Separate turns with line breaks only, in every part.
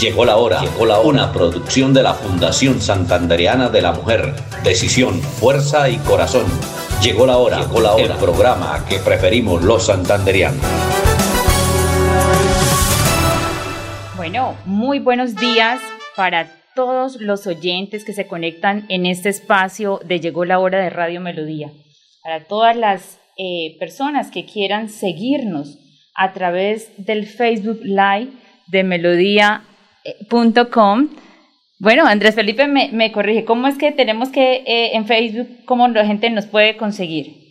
Llegó la hora, llegó la hora. Una producción de la Fundación Santandereana de la Mujer. Decisión, fuerza y corazón. Llegó la hora, llegó la hora. El programa que preferimos los santanderianos.
Bueno, muy buenos días para todos los oyentes que se conectan en este espacio de Llegó la hora de Radio Melodía. Para todas las eh, personas que quieran seguirnos a través del Facebook Live de Melodía Bueno, Andrés Felipe me, corrige. ¿Cómo es que tenemos que eh, en Facebook, cómo la gente nos puede conseguir?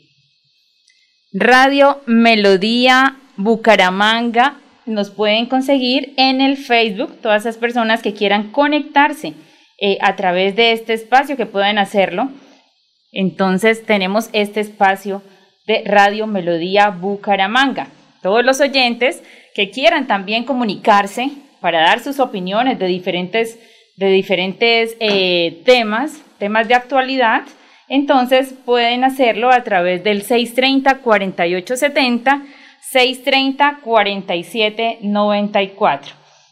Radio Melodía Bucaramanga nos pueden conseguir en el Facebook, todas esas personas que quieran conectarse eh, a través de este espacio que puedan hacerlo. Entonces tenemos este espacio de Radio Melodía Bucaramanga. Todos los oyentes que quieran también comunicarse para dar sus opiniones de diferentes, de diferentes eh, temas, temas de actualidad, entonces pueden hacerlo a través del 630-4870, 630-4794.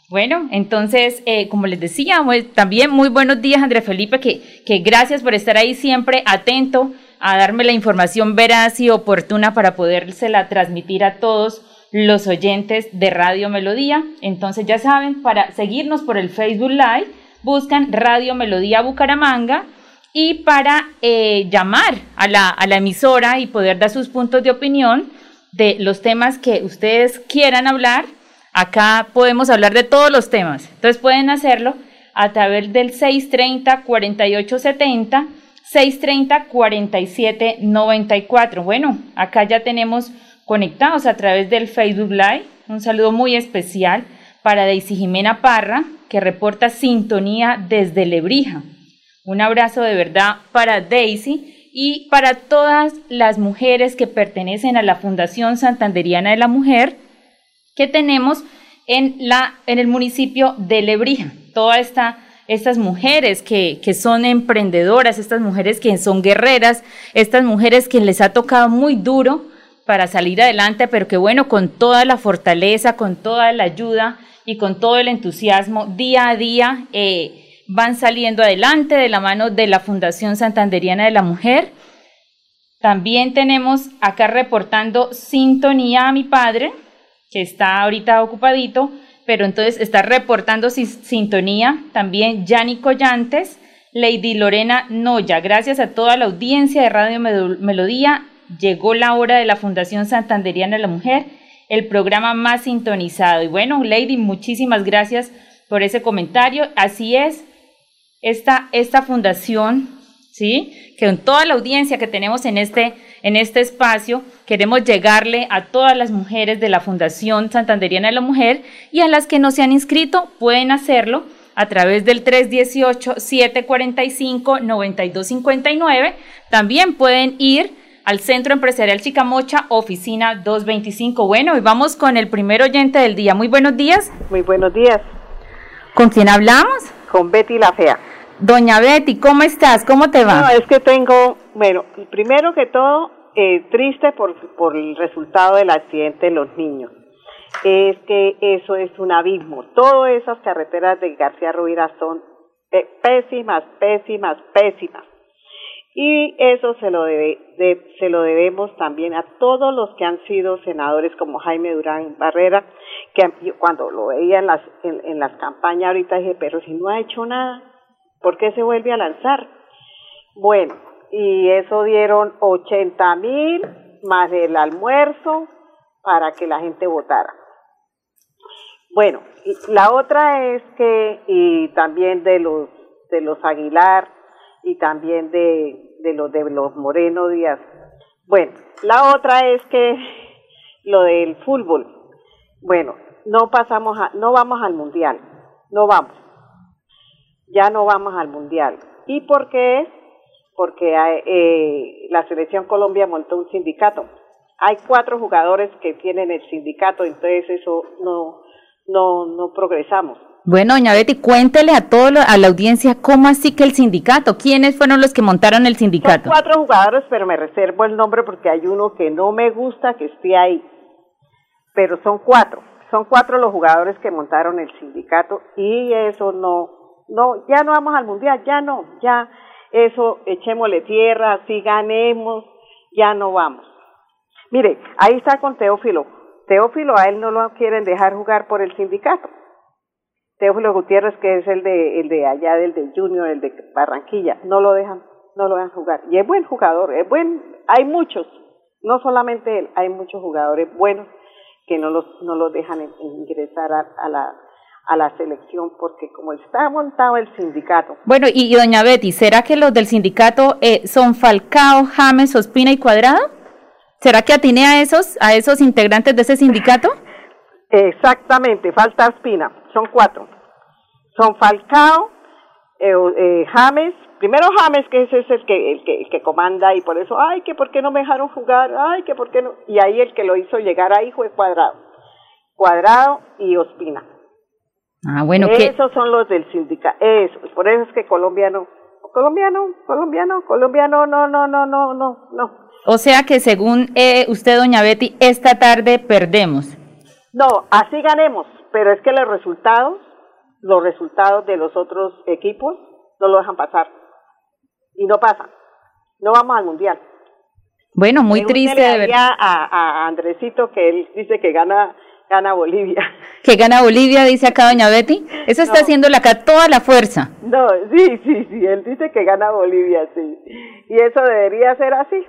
Bueno, entonces, eh, como les decía, también muy buenos días, Andrés Felipe, que, que gracias por estar ahí siempre atento a darme la información veraz y oportuna para podérsela transmitir a todos los oyentes de Radio Melodía. Entonces ya saben, para seguirnos por el Facebook Live, buscan Radio Melodía Bucaramanga y para eh, llamar a la, a la emisora y poder dar sus puntos de opinión de los temas que ustedes quieran hablar. Acá podemos hablar de todos los temas. Entonces pueden hacerlo a través del 630-4870, 630-4794. Bueno, acá ya tenemos conectados a través del Facebook Live. Un saludo muy especial para Daisy Jimena Parra, que reporta sintonía desde Lebrija. Un abrazo de verdad para Daisy y para todas las mujeres que pertenecen a la Fundación Santanderiana de la Mujer que tenemos en, la, en el municipio de Lebrija. Todas estas mujeres que, que, son emprendedoras, estas mujeres que son guerreras, estas mujeres que les ha tocado muy duro para salir adelante, pero que bueno, con toda la fortaleza, con toda la ayuda y con todo el entusiasmo, día a día eh, van saliendo adelante de la mano de la Fundación Santanderiana de la Mujer. También tenemos acá reportando sintonía a mi padre, que está ahorita ocupadito, pero entonces está reportando sintonía también Yanni Collantes, Lady Lorena Noya. Gracias a toda la audiencia de Radio Melodía llegó la hora de la Fundación Santanderiana de la Mujer, el programa más sintonizado. Y bueno, Lady, muchísimas gracias por ese comentario. Así es, esta, esta fundación, ¿sí? Que con toda la audiencia que tenemos en este, en este espacio, queremos llegarle a todas las mujeres de la Fundación Santanderiana de la Mujer y a las que no se han inscrito pueden hacerlo a través del 318-745-9259. También pueden ir al Centro Empresarial Chicamocha, oficina 225. Bueno, y vamos con el primer oyente del día. Muy buenos días.
Muy buenos días.
¿Con quién hablamos?
Con Betty la Fea.
Doña Betty, ¿cómo estás? ¿Cómo te va?
No, es que tengo, bueno, primero que todo, eh, triste por, por el resultado del accidente de los niños. Es que eso es un abismo. Todas esas carreteras de García Rubira son eh, pésimas, pésimas, pésimas. Y eso se lo, debe, se lo debemos también a todos los que han sido senadores como Jaime Durán Barrera, que cuando lo veía en las, en, las campañas ahorita dije, pero si no ha hecho nada, ¿por qué se vuelve a lanzar? Bueno, y eso dieron 80 mil más el almuerzo para que la gente votara. Bueno, la otra es que, y también de los, de los Aguilar, y también de, de los de los Moreno Díaz. Bueno, la otra es que lo del fútbol. Bueno, no pasamos a, no vamos al mundial, no vamos. Ya no vamos al mundial. ¿Y por qué? porque eh, la selección Colombia montó un sindicato. Hay cuatro jugadores que tienen el sindicato, entonces eso no, no, no progresamos.
Bueno, doña Betty, cuéntele a todo a la audiencia cómo así que el sindicato, quiénes fueron los que montaron el sindicato.
Son cuatro jugadores, pero me reservo el nombre porque hay uno que no me gusta que esté ahí. Pero son cuatro, son cuatro los jugadores que montaron el sindicato y eso no, no, ya no vamos al mundial, ya no, ya eso echémosle tierra, así ganemos, ya no vamos. Mire, ahí está con Teófilo. Teófilo a él no lo quieren dejar jugar por el sindicato Teófilo Gutiérrez, que es el de, el de allá, del de Junior, el de Barranquilla, no lo dejan, no lo dejan jugar. Y es buen jugador, es buen, hay muchos, no solamente él, hay muchos jugadores buenos que no los, no los dejan ingresar a, la, a la selección porque como está montado el sindicato.
Bueno, y, doña Betty, ¿será que los del sindicato eh, son Falcao, James, Ospina y Cuadrado? ¿Será que atine a esos, a esos integrantes de ese sindicato?
Exactamente, falta Ospina son cuatro. Son Falcao, eh, eh, James, primero James, que ese es el que, el que, el que comanda y por eso, ay, que por qué no me dejaron jugar, ay, que por qué no, y ahí el que lo hizo llegar ahí fue Cuadrado, Cuadrado y Ospina.
Ah, bueno,
Esos son los del sindicato, eso, por eso es que colombiano, colombiano, colombiano, colombiano, no, no, no, no, no, no.
O sea que según eh, usted, doña Betty, esta tarde perdemos.
No, así ganemos, pero es que los resultados, los resultados de los otros equipos no lo dejan pasar. Y no pasan. No vamos al mundial.
Bueno, muy triste de
ver. A, a Andresito que él dice que gana gana Bolivia.
Que gana Bolivia, dice acá doña Betty. Eso está haciéndole acá toda la fuerza.
No, sí, sí, sí, él dice que gana Bolivia, sí. Y eso debería ser así.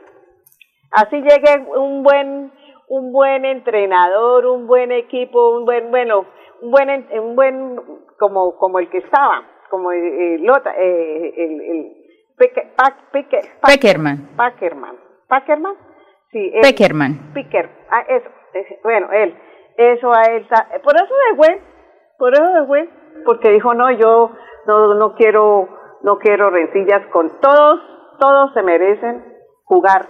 Así llegue un buen un buen entrenador, un buen equipo, un buen, bueno, un buen, un buen, como, como el que estaba, como el, el, el, el
Peckerman.
Packerman. Packerman.
Sí, Peckerman.
Picker. Ah, eso, bueno, él. Eso a él. Por eso de güey. Por eso de güey. Porque dijo, no, yo no, no quiero, no quiero rencillas con todos. Todos se merecen jugar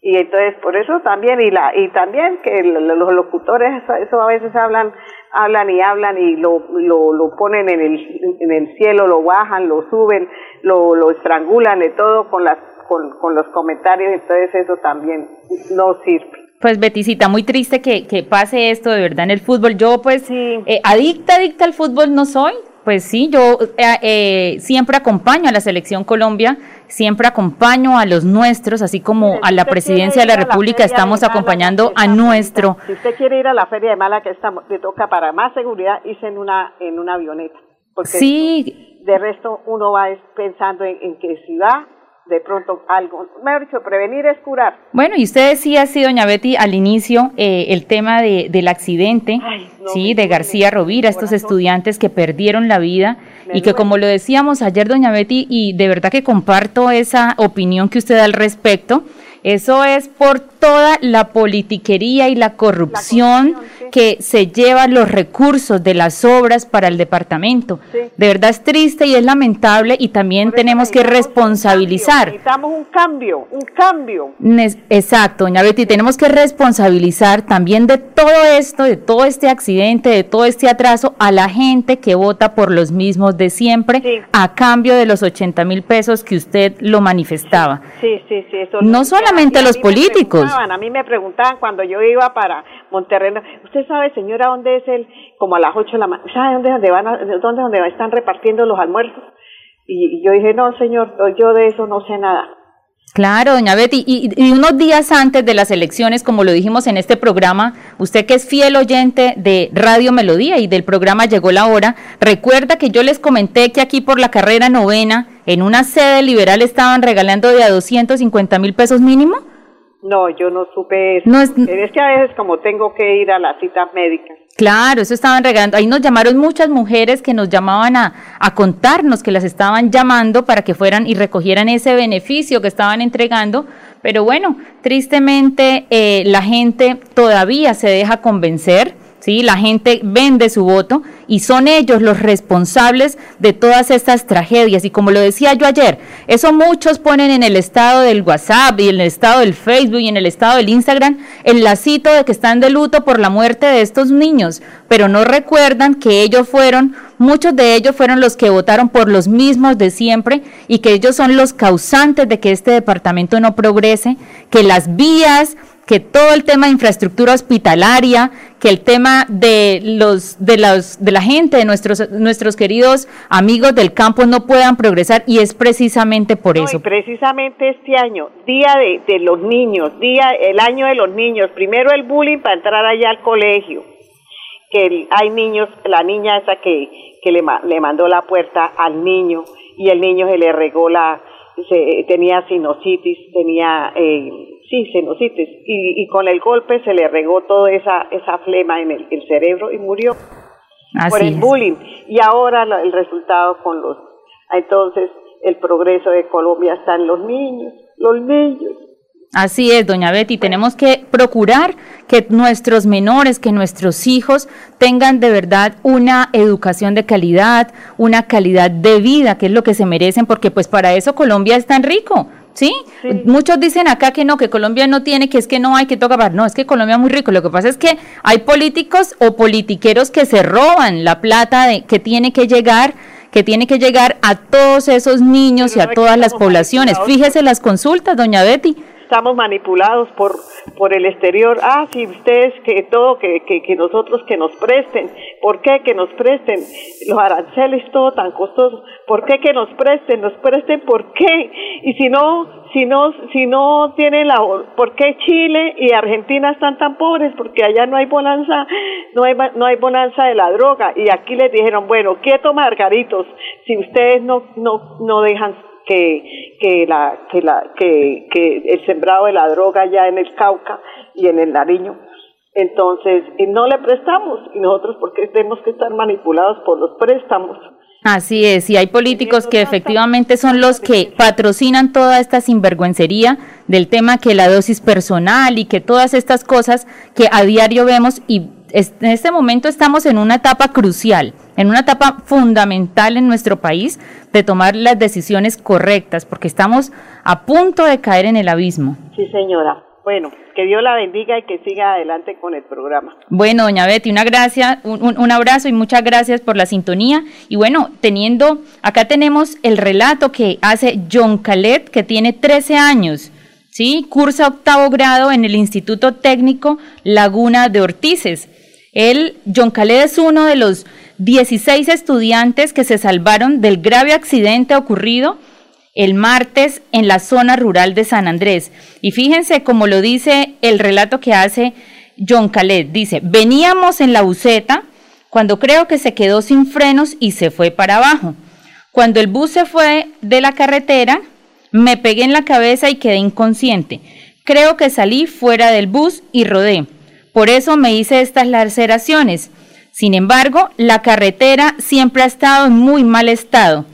y entonces por eso también y la y también que los locutores eso, a veces hablan hablan y hablan y lo, lo, lo ponen en el en el cielo lo bajan lo suben lo, lo estrangulan de todo con las con, con los comentarios entonces eso también no sirve
pues Beticita, muy triste que, que pase esto de verdad en el fútbol. Yo pues sí. eh, adicta, adicta al fútbol no soy, pues sí, yo eh, eh, siempre acompaño a la selección Colombia, siempre acompaño a los nuestros, así como a la presidencia de la República estamos acompañando a nuestro.
Si usted quiere ir a la feria de Mala que estamos, le toca para más seguridad irse en una en una avioneta, porque
sí.
de resto uno va pensando en, en que si va de pronto algo. Mejor dicho, prevenir es curar.
Bueno, y usted decía, sí, doña Betty, al inicio, eh, el tema de, del accidente, sí, de García Rovira, estos estudiantes que perdieron la vida y que como lo decíamos ayer, doña Betty, y de verdad que comparto esa opinión que usted da al respecto, eso es por toda la politiquería y la corrupción, que se lleva los recursos de las obras para el departamento. De verdad es triste y es lamentable y también tenemos que responsabilizar.
necesitamos un cambio, un cambio.
exacto, doña Betty, tenemos que responsabilizar también de todo esto, de todo este accidente, de todo este atraso a la gente que vota por los mismos de siempre a cambio de los 80 mil pesos que usted lo manifestaba.
Sí, sí, sí.
Eso no solamente los políticos.
A mí me preguntaban cuando yo iba para Monterrey, ¿usted sabe, señora, dónde es el, como a las 8 de la mañana, ¿sabe dónde, dónde, van dónde, dónde están repartiendo los almuerzos? Y, yo dije, no, señor, yo de eso no sé nada.
Claro, doña Betty, y, unos días antes de las elecciones, como lo dijimos en este programa, usted que es fiel oyente de Radio Melodía y del programa Llegó la Hora, recuerda que yo les comenté que aquí por la carrera novena, en una sede liberal estaban regalando de a 250 mil pesos mínimo.
No, yo no supe eso. es, que a veces como tengo que ir a las citas médicas.
Claro, eso estaban regalando. Ahí nos llamaron muchas mujeres que nos llamaban a, a contarnos que las estaban llamando para que fueran y recogieran ese beneficio que estaban entregando. Pero bueno, tristemente eh, la gente todavía se deja convencer ¿sí? La gente vende su voto y son ellos los responsables de todas estas tragedias. Y como lo decía yo ayer, eso muchos ponen en el estado del WhatsApp y en el estado del Facebook y en el estado del Instagram el lacito de que están de luto por la muerte de estos niños, pero no recuerdan que ellos fueron, muchos de ellos fueron los que votaron por los mismos de siempre y que ellos son los causantes de que este departamento no progrese, que las vías que todo el tema de infraestructura hospitalaria, que el tema de los de los de la gente, de nuestros nuestros queridos amigos del campo no puedan progresar y es precisamente por eso.
precisamente este año, día de, de, los niños, día el año de los niños, primero el bullying para entrar allá al colegio, que hay niños, la niña esa que que le, le mandó la puerta al niño y el niño se le regó la se, tenía sinusitis, tenía eh, Sí, sinusitis. Y, y con el golpe se le regó toda esa, esa flema en el, cerebro y murió por el bullying. Y ahora el resultado con los... Entonces, el progreso de Colombia está en los niños, los niños.
Así es, doña Betty, tenemos que procurar que nuestros menores, que nuestros hijos tengan de verdad una educación de calidad, una calidad de vida, que es lo que se merecen, porque pues para eso Colombia es tan rico. ¿Sí? Muchos dicen acá que no, que Colombia no tiene, que es que no hay que tocar. No, es que Colombia es muy rico. Lo que pasa es que hay políticos o politiqueros que se roban la plata de, que tiene que llegar que tiene que llegar a todos esos niños y a todas las poblaciones. Fíjese las consultas, doña Betty
estamos manipulados por, por el exterior. Ah, si ustedes que todo, que, que, que nosotros que nos presten. ¿Por qué que nos presten? Los aranceles, todo tan costoso. ¿Por qué que nos presten? ¿Nos presten por qué? Y si no, si no, si no tienen la, ¿por qué Chile y Argentina están tan pobres? Porque allá no hay bonanza, no hay, no hay bonanza de la droga. Y aquí les dijeron, bueno, quieto margaritos, si ustedes no, no, no dejan que, que, la, que, la, que, que el sembrado de la droga ya en el Cauca y en el Nariño. Entonces, y no le prestamos, y nosotros porque tenemos que estar manipulados por los préstamos.
Así es, y hay políticos que efectivamente son los que patrocinan toda esta sinvergüencería del tema que la dosis personal y que todas estas cosas que a diario vemos y en este momento estamos en una etapa crucial, en una etapa fundamental en nuestro país de tomar las decisiones correctas, porque estamos a punto de caer en el abismo.
Sí, señora. Bueno, que Dios la bendiga y que siga adelante con el programa.
Bueno, doña Betty, una gracia, un, abrazo y muchas gracias por la sintonía. Y bueno, teniendo, acá tenemos el relato que hace John Calet, que tiene 13 años. ¿Sí? Cursa octavo grado en el Instituto Técnico Laguna de Ortices. Él, John Caled es uno de los 16 estudiantes que se salvaron del grave accidente ocurrido el martes en la zona rural de San Andrés. Y fíjense como lo dice el relato que hace John Caled. Dice, veníamos en la buceta cuando creo que se quedó sin frenos y se fue para abajo. Cuando el bus se fue de la carretera, me pegué en la cabeza y quedé inconsciente. Creo que salí fuera del bus y rodé. Por eso me hice estas laceraciones. Sin embargo, la carretera siempre ha estado en muy mal estado.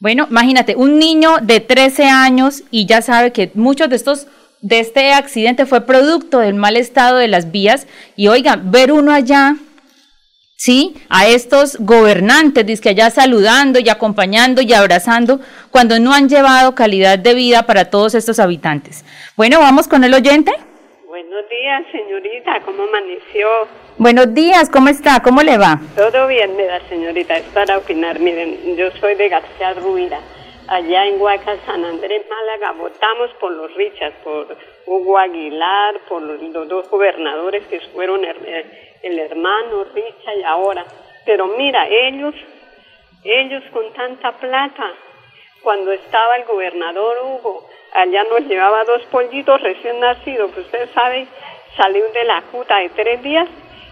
Bueno, imagínate, un niño de 13 años y ya sabe que muchos de estos de este accidente fue producto del mal estado de las vías y oigan, ver uno allá ¿sí? A estos gobernantes, dice allá saludando y acompañando y abrazando, cuando no han llevado calidad de vida para todos estos habitantes. Bueno, vamos con el oyente.
Buenos días, señorita, ¿cómo amaneció?
Buenos días, ¿cómo está? ¿Cómo le va?
Todo bien, mira, señorita, es para opinar. Miren, yo soy de García Ruida, allá en Huaca, San Andrés, Málaga. Votamos por los Richas, por Hugo Aguilar, por los, dos gobernadores que fueron el, hermano Richa y ahora. Pero mira, ellos, ellos con tanta plata, cuando estaba el gobernador Hugo, allá nos llevaba dos pollitos recién nacidos, que usted sabe, salió de la juta de tres días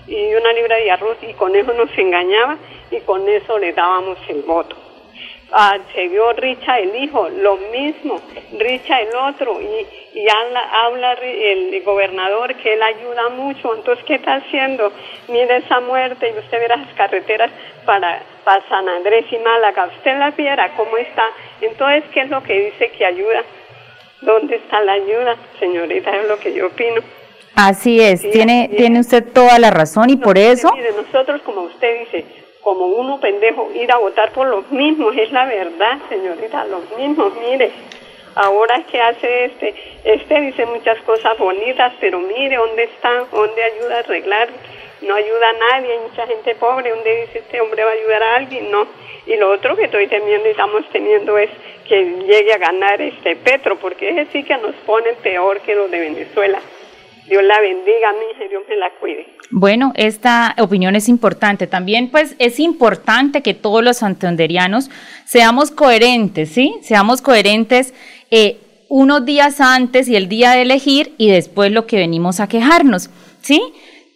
y una libra de arroz y con eso nos engañaba y con eso le dábamos el voto. Se Richa el hijo, lo mismo, Richa el otro, y, y habla, el gobernador que él ayuda mucho, entonces ¿qué está haciendo? Mire esa muerte y usted verá las carreteras para, para San Andrés y Málaga, usted la viera cómo está, entonces ¿qué es lo que dice que ayuda? ¿Dónde está la ayuda, señorita? Es lo que yo opino.
Así es, tiene, tiene usted toda la razón y por eso...
Mire, nosotros, como usted dice, como uno pendejo, ir a votar por los mismos, es la verdad, señorita, los mismos, mire. Ahora que hace este, este dice muchas cosas bonitas, pero mire dónde está, dónde ayuda a arreglar, no ayuda a nadie, hay mucha gente pobre, dónde dice este hombre va a ayudar a alguien, no. Y lo otro que estoy temiendo y estamos teniendo es que llegue a ganar este Petro, porque ese sí que nos pone peor que los de Venezuela. Dios la bendiga, mi hija, Dios me la cuide.
Bueno, esta opinión es importante. También, pues, es importante que todos los santanderianos seamos coherentes, ¿sí? Seamos coherentes eh, unos días antes y el día de elegir y después lo que venimos a quejarnos, ¿sí?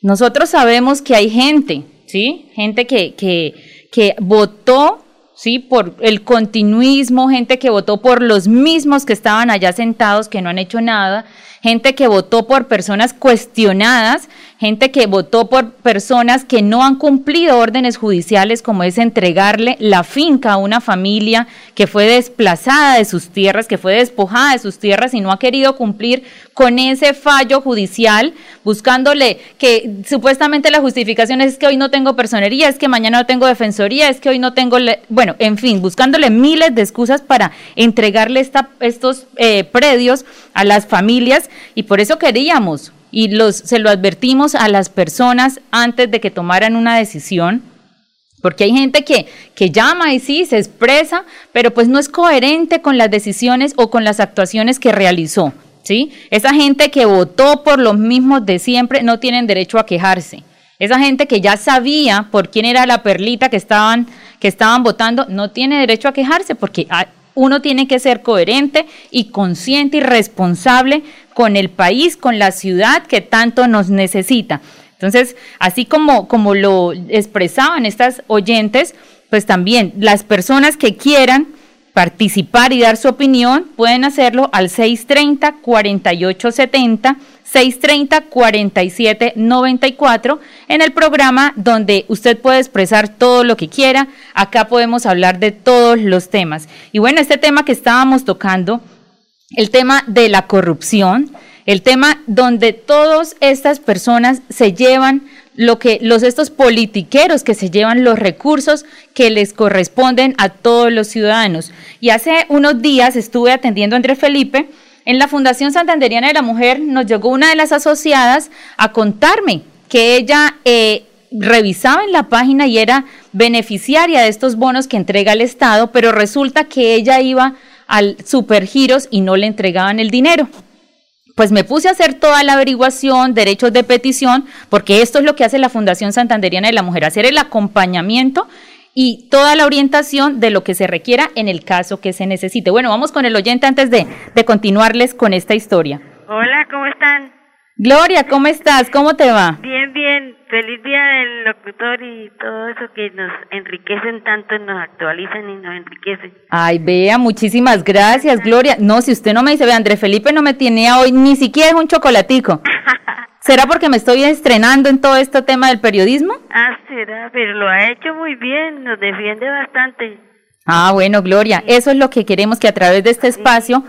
Nosotros sabemos que hay gente, ¿sí? Gente que, que, que votó ¿sí? Por el continuismo, gente que votó por los mismos que estaban allá sentados, que no han hecho nada, gente que votó por personas cuestionadas, gente que votó por personas que no han cumplido órdenes judiciales, como es entregarle la finca a una familia que fue desplazada de sus tierras, que fue despojada de sus tierras y no ha querido cumplir con ese fallo judicial, buscándole que supuestamente la justificación es que hoy no tengo personería, es que mañana no tengo defensoría, es que hoy no tengo, bueno, en fin, buscándole miles de excusas para entregarle esta, estos eh, predios a las familias. Y por eso queríamos y los, se lo advertimos a las personas antes de que tomaran una decisión, porque hay gente que, que llama y sí, se expresa, pero pues no es coherente con las decisiones o con las actuaciones que realizó. ¿sí? Esa gente que votó por los mismos de siempre no tienen derecho a quejarse. Esa gente que ya sabía por quién era la perlita que estaban, que estaban votando, no tiene derecho a quejarse porque uno tiene que ser coherente y consciente y responsable con el país, con la ciudad que tanto nos necesita. Entonces, así como, como lo expresaban estas oyentes, pues también las personas que quieran participar y dar su opinión pueden hacerlo al 630-4870, 630-4794 en el programa donde usted puede expresar todo lo que quiera. Acá podemos hablar de todos los temas. Y bueno, este tema que estábamos tocando el tema de la corrupción, el tema donde todas estas personas se llevan lo que los estos politiqueros que se llevan los recursos que les corresponden a todos los ciudadanos. Y hace unos días estuve atendiendo a Andrés Felipe en la Fundación Santanderiana de la Mujer, nos llegó una de las asociadas a contarme que ella eh, revisaba en la página y era beneficiaria de estos bonos que entrega el Estado, pero resulta que ella iba al Supergiros y no le entregaban el dinero. Pues me puse a hacer toda la averiguación, derechos de petición, porque esto es lo que hace la Fundación Santanderiana de la Mujer, hacer el acompañamiento y toda la orientación de lo que se requiera en el caso que se necesite. Bueno, vamos con el oyente antes de, de continuarles con esta historia.
Hola, ¿cómo están?
Gloria, ¿cómo estás? ¿Cómo te va?
Bien, bien. Feliz día del locutor y todo eso que nos enriquecen tanto, nos actualizan y nos enriquecen.
Ay, vea, muchísimas gracias, Gloria. No, si usted no me dice, ve, Andrés Felipe no me tiene hoy ni siquiera un chocolatico. ¿Será porque me estoy estrenando en todo este tema del periodismo?
Ah, será, pero lo ha hecho muy bien, nos defiende bastante.
Ah, bueno, Gloria, eso es lo que queremos que a través de este espacio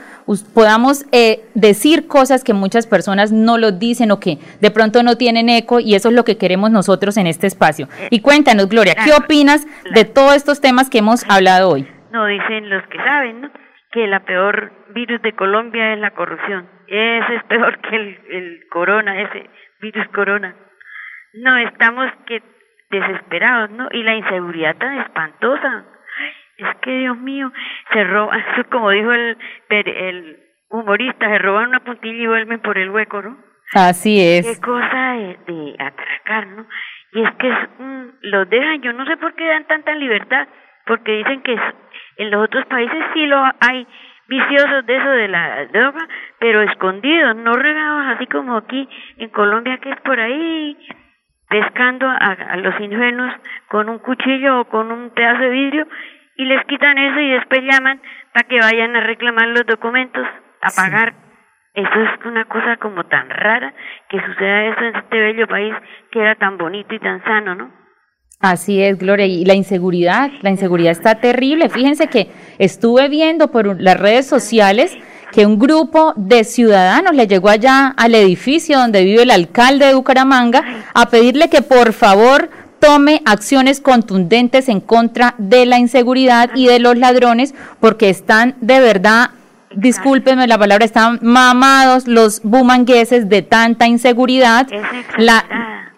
podamos eh, decir cosas que muchas personas no lo dicen o que de pronto no tienen eco y eso es lo que queremos nosotros en este espacio. Y cuéntanos, Gloria, ¿qué opinas de todos estos temas que hemos hablado hoy?
No, dicen los que saben, ¿no? Que la peor virus de Colombia es la corrupción. Ese es peor que el, el corona, ese virus corona. No, estamos que desesperados, ¿no? Y la inseguridad tan espantosa es que Dios mío, se roban, como dijo el, el humorista, se roban una puntilla y vuelven por el hueco, ¿no?
Así es.
Qué cosa de, de atracar, ¿no? Y es que es, los dejan, yo no sé por qué dan tanta libertad, porque dicen que en los otros países sí lo hay viciosos de eso de la droga, pero escondidos, no regados así como aquí en Colombia que es por ahí pescando a, a los ingenuos con un cuchillo o con un pedazo de vidrio y les quitan eso y después llaman para que vayan a reclamar los documentos, a pagar. Eso es una cosa como tan rara que suceda eso en este bello país que era tan bonito y tan sano, ¿no?
Así es, Gloria. Y la inseguridad, la inseguridad está terrible. Fíjense que estuve viendo por las redes sociales que un grupo de ciudadanos le llegó allá al edificio donde vive el alcalde de Bucaramanga a pedirle que por favor tome acciones contundentes en contra de la inseguridad y de los ladrones porque están de verdad discúlpenme la palabra, están mamados los bumangueses de tanta inseguridad, la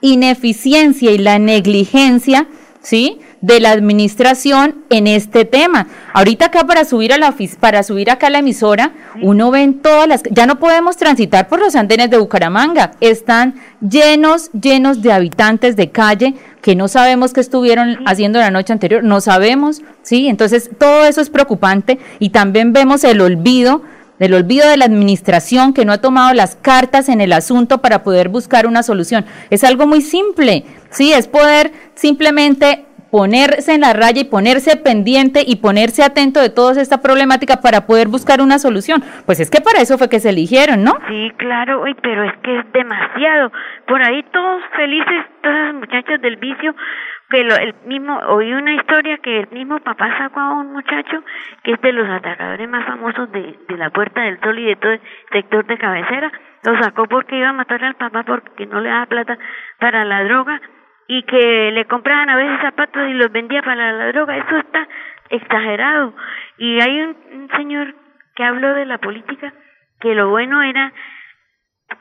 ineficiencia y la negligencia, ¿sí? de la administración en este tema. Ahorita acá para subir a la para subir acá a la emisora, uno ve en todas las ya no podemos transitar por los andenes de Bucaramanga, están llenos llenos de habitantes de calle que no sabemos qué estuvieron haciendo la noche anterior, no sabemos, ¿sí? Entonces, todo eso es preocupante y también vemos el olvido el olvido de la administración que no ha tomado las cartas en el asunto para poder buscar una solución. Es algo muy simple, sí, es poder simplemente ponerse en la raya y ponerse pendiente y ponerse atento de toda esta problemática para poder buscar una solución. Pues es que para eso fue que se eligieron, ¿no?
Sí, claro, pero es que es demasiado. Por ahí todos felices, todos los muchachos del vicio, que el mismo, oí una historia que el mismo papá sacó a un muchacho que es de los atacadores más famosos de, de la Puerta del Sol y de todo el sector de cabecera, lo sacó porque iba a matar al papá porque no le daba plata para la droga y que le compraban a veces zapatos y los vendía para la droga, eso está exagerado. Y hay un, señor que habló de la política que lo bueno era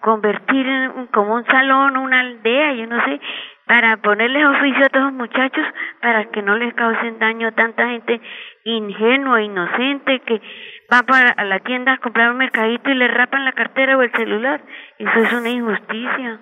convertir en, como un salón, una aldea, yo no sé, para ponerles oficio a todos los muchachos para que no les causen daño a tanta gente ingenua, inocente, que va para la tienda a comprar un mercadito y le rapan la cartera o el celular. Eso es una injusticia.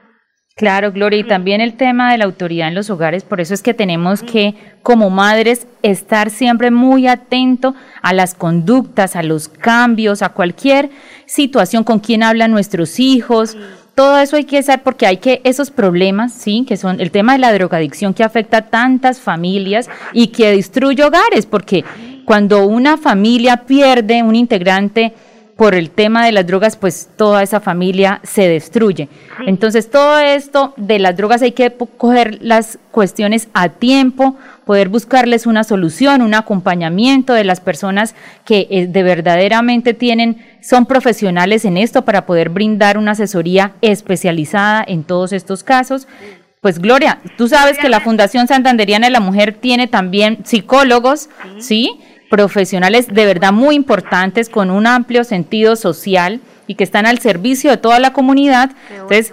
Claro, Gloria, y también el tema de la autoridad en los hogares, por eso es que tenemos que, como madres, estar siempre muy atento a las conductas, a los cambios, a cualquier situación con quien hablan nuestros hijos. Todo eso hay que hacer porque hay que esos problemas, sí, que son el tema de la drogadicción que afecta a tantas familias y que destruye hogares, porque cuando una familia pierde un integrante por el tema de las drogas, pues toda esa familia se destruye. Entonces, todo esto de las drogas hay que coger las cuestiones a tiempo, poder buscarles una solución, un acompañamiento de las personas que eh, de verdaderamente tienen, son profesionales en esto para poder brindar una asesoría especializada en todos estos casos. Pues Gloria, tú sabes que la Fundación Santanderiana de la Mujer tiene también psicólogos, ¿sí? Profesionales de verdad muy importantes con un amplio sentido social y que están al servicio de toda la comunidad. Entonces,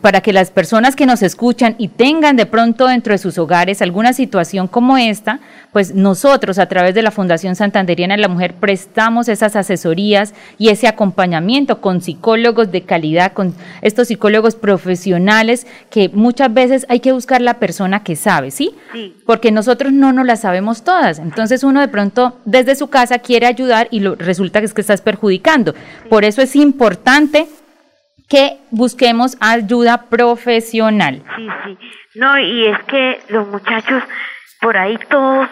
para que las personas que nos escuchan y tengan de pronto dentro de sus hogares alguna situación como esta, pues nosotros a través de la Fundación Santanderiana de la Mujer prestamos esas asesorías y ese acompañamiento con psicólogos de calidad, con estos psicólogos profesionales que muchas veces hay que buscar la persona que sabe, ¿sí? sí. Porque nosotros no nos las sabemos todas. Entonces uno de pronto desde su casa quiere ayudar y lo, resulta que es que estás perjudicando. Por eso es importante que busquemos ayuda profesional.
Sí, sí. No, y es que los muchachos por ahí todos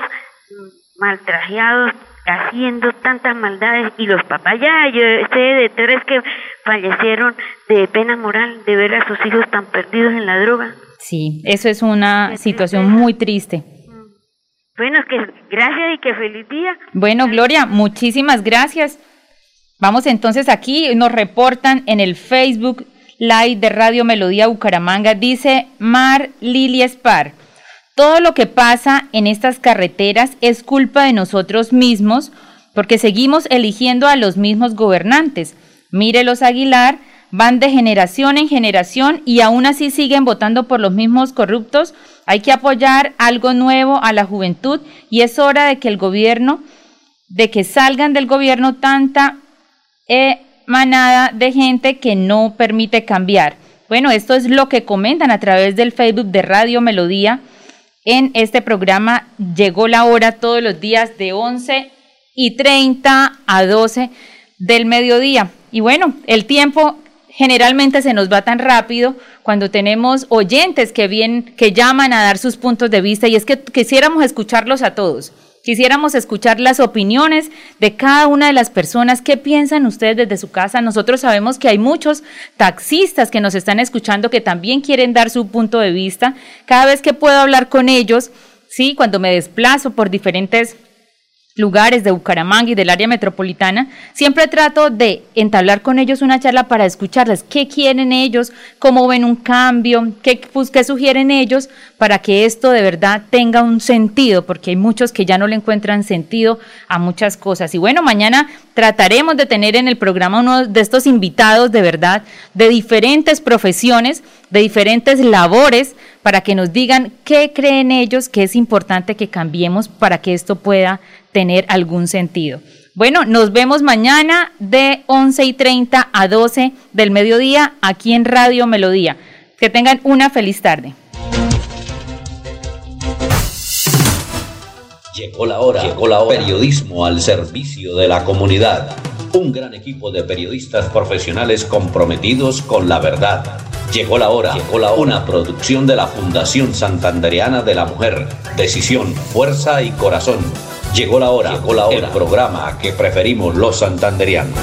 maltrajeados, haciendo tantas maldades, y los papás ya, yo sé de tres que fallecieron de pena moral de ver a sus hijos tan perdidos en la droga.
Sí, eso es una situación muy triste.
Bueno, que gracias y que feliz día.
Bueno, Gloria, muchísimas gracias. Vamos entonces aquí, nos reportan en el Facebook Live de Radio Melodía Bucaramanga, dice Mar Lili Spar. Todo lo que pasa en estas carreteras es culpa de nosotros mismos porque seguimos eligiendo a los mismos gobernantes. Mire los Aguilar, van de generación en generación y aún así siguen votando por los mismos corruptos. Hay que apoyar algo nuevo a la juventud y es hora de que el gobierno, de que salgan del gobierno tanta manada de gente que no permite cambiar. Bueno, esto es lo que comentan a través del Facebook de Radio Melodía. En este programa llegó la hora todos los días de 11 y 30 a 12 del mediodía. Y bueno, el tiempo generalmente se nos va tan rápido cuando tenemos oyentes que vienen, que llaman a dar sus puntos de vista y es que quisiéramos escucharlos a todos. Quisiéramos escuchar las opiniones de cada una de las personas. ¿Qué piensan ustedes desde su casa? Nosotros sabemos que hay muchos taxistas que nos están escuchando que también quieren dar su punto de vista. Cada vez que puedo hablar con ellos, sí, cuando me desplazo por diferentes lugares de Bucaramanga y del área metropolitana, siempre trato de entablar con ellos una charla para escucharles qué quieren ellos, cómo ven un cambio, qué, pues, qué sugieren ellos para que esto de verdad tenga un sentido, porque hay muchos que ya no le encuentran sentido a muchas cosas. Y bueno, mañana trataremos de tener en el programa uno de estos invitados de verdad de diferentes profesiones, de diferentes labores, para que nos digan qué creen ellos que es importante que cambiemos para que esto pueda tener algún sentido. Bueno, nos vemos mañana de 11 y 30 a 12 del mediodía aquí en Radio Melodía. Que tengan una feliz tarde.
Llegó la hora, llegó la hora. Periodismo al servicio de la comunidad. Un gran equipo de periodistas profesionales comprometidos con la verdad. Llegó la hora, llegó la hora. Una producción de la Fundación Santandereana de la Mujer. Decisión, fuerza y corazón. Llegó la hora, llegó la hora. El programa que preferimos los santanderianos.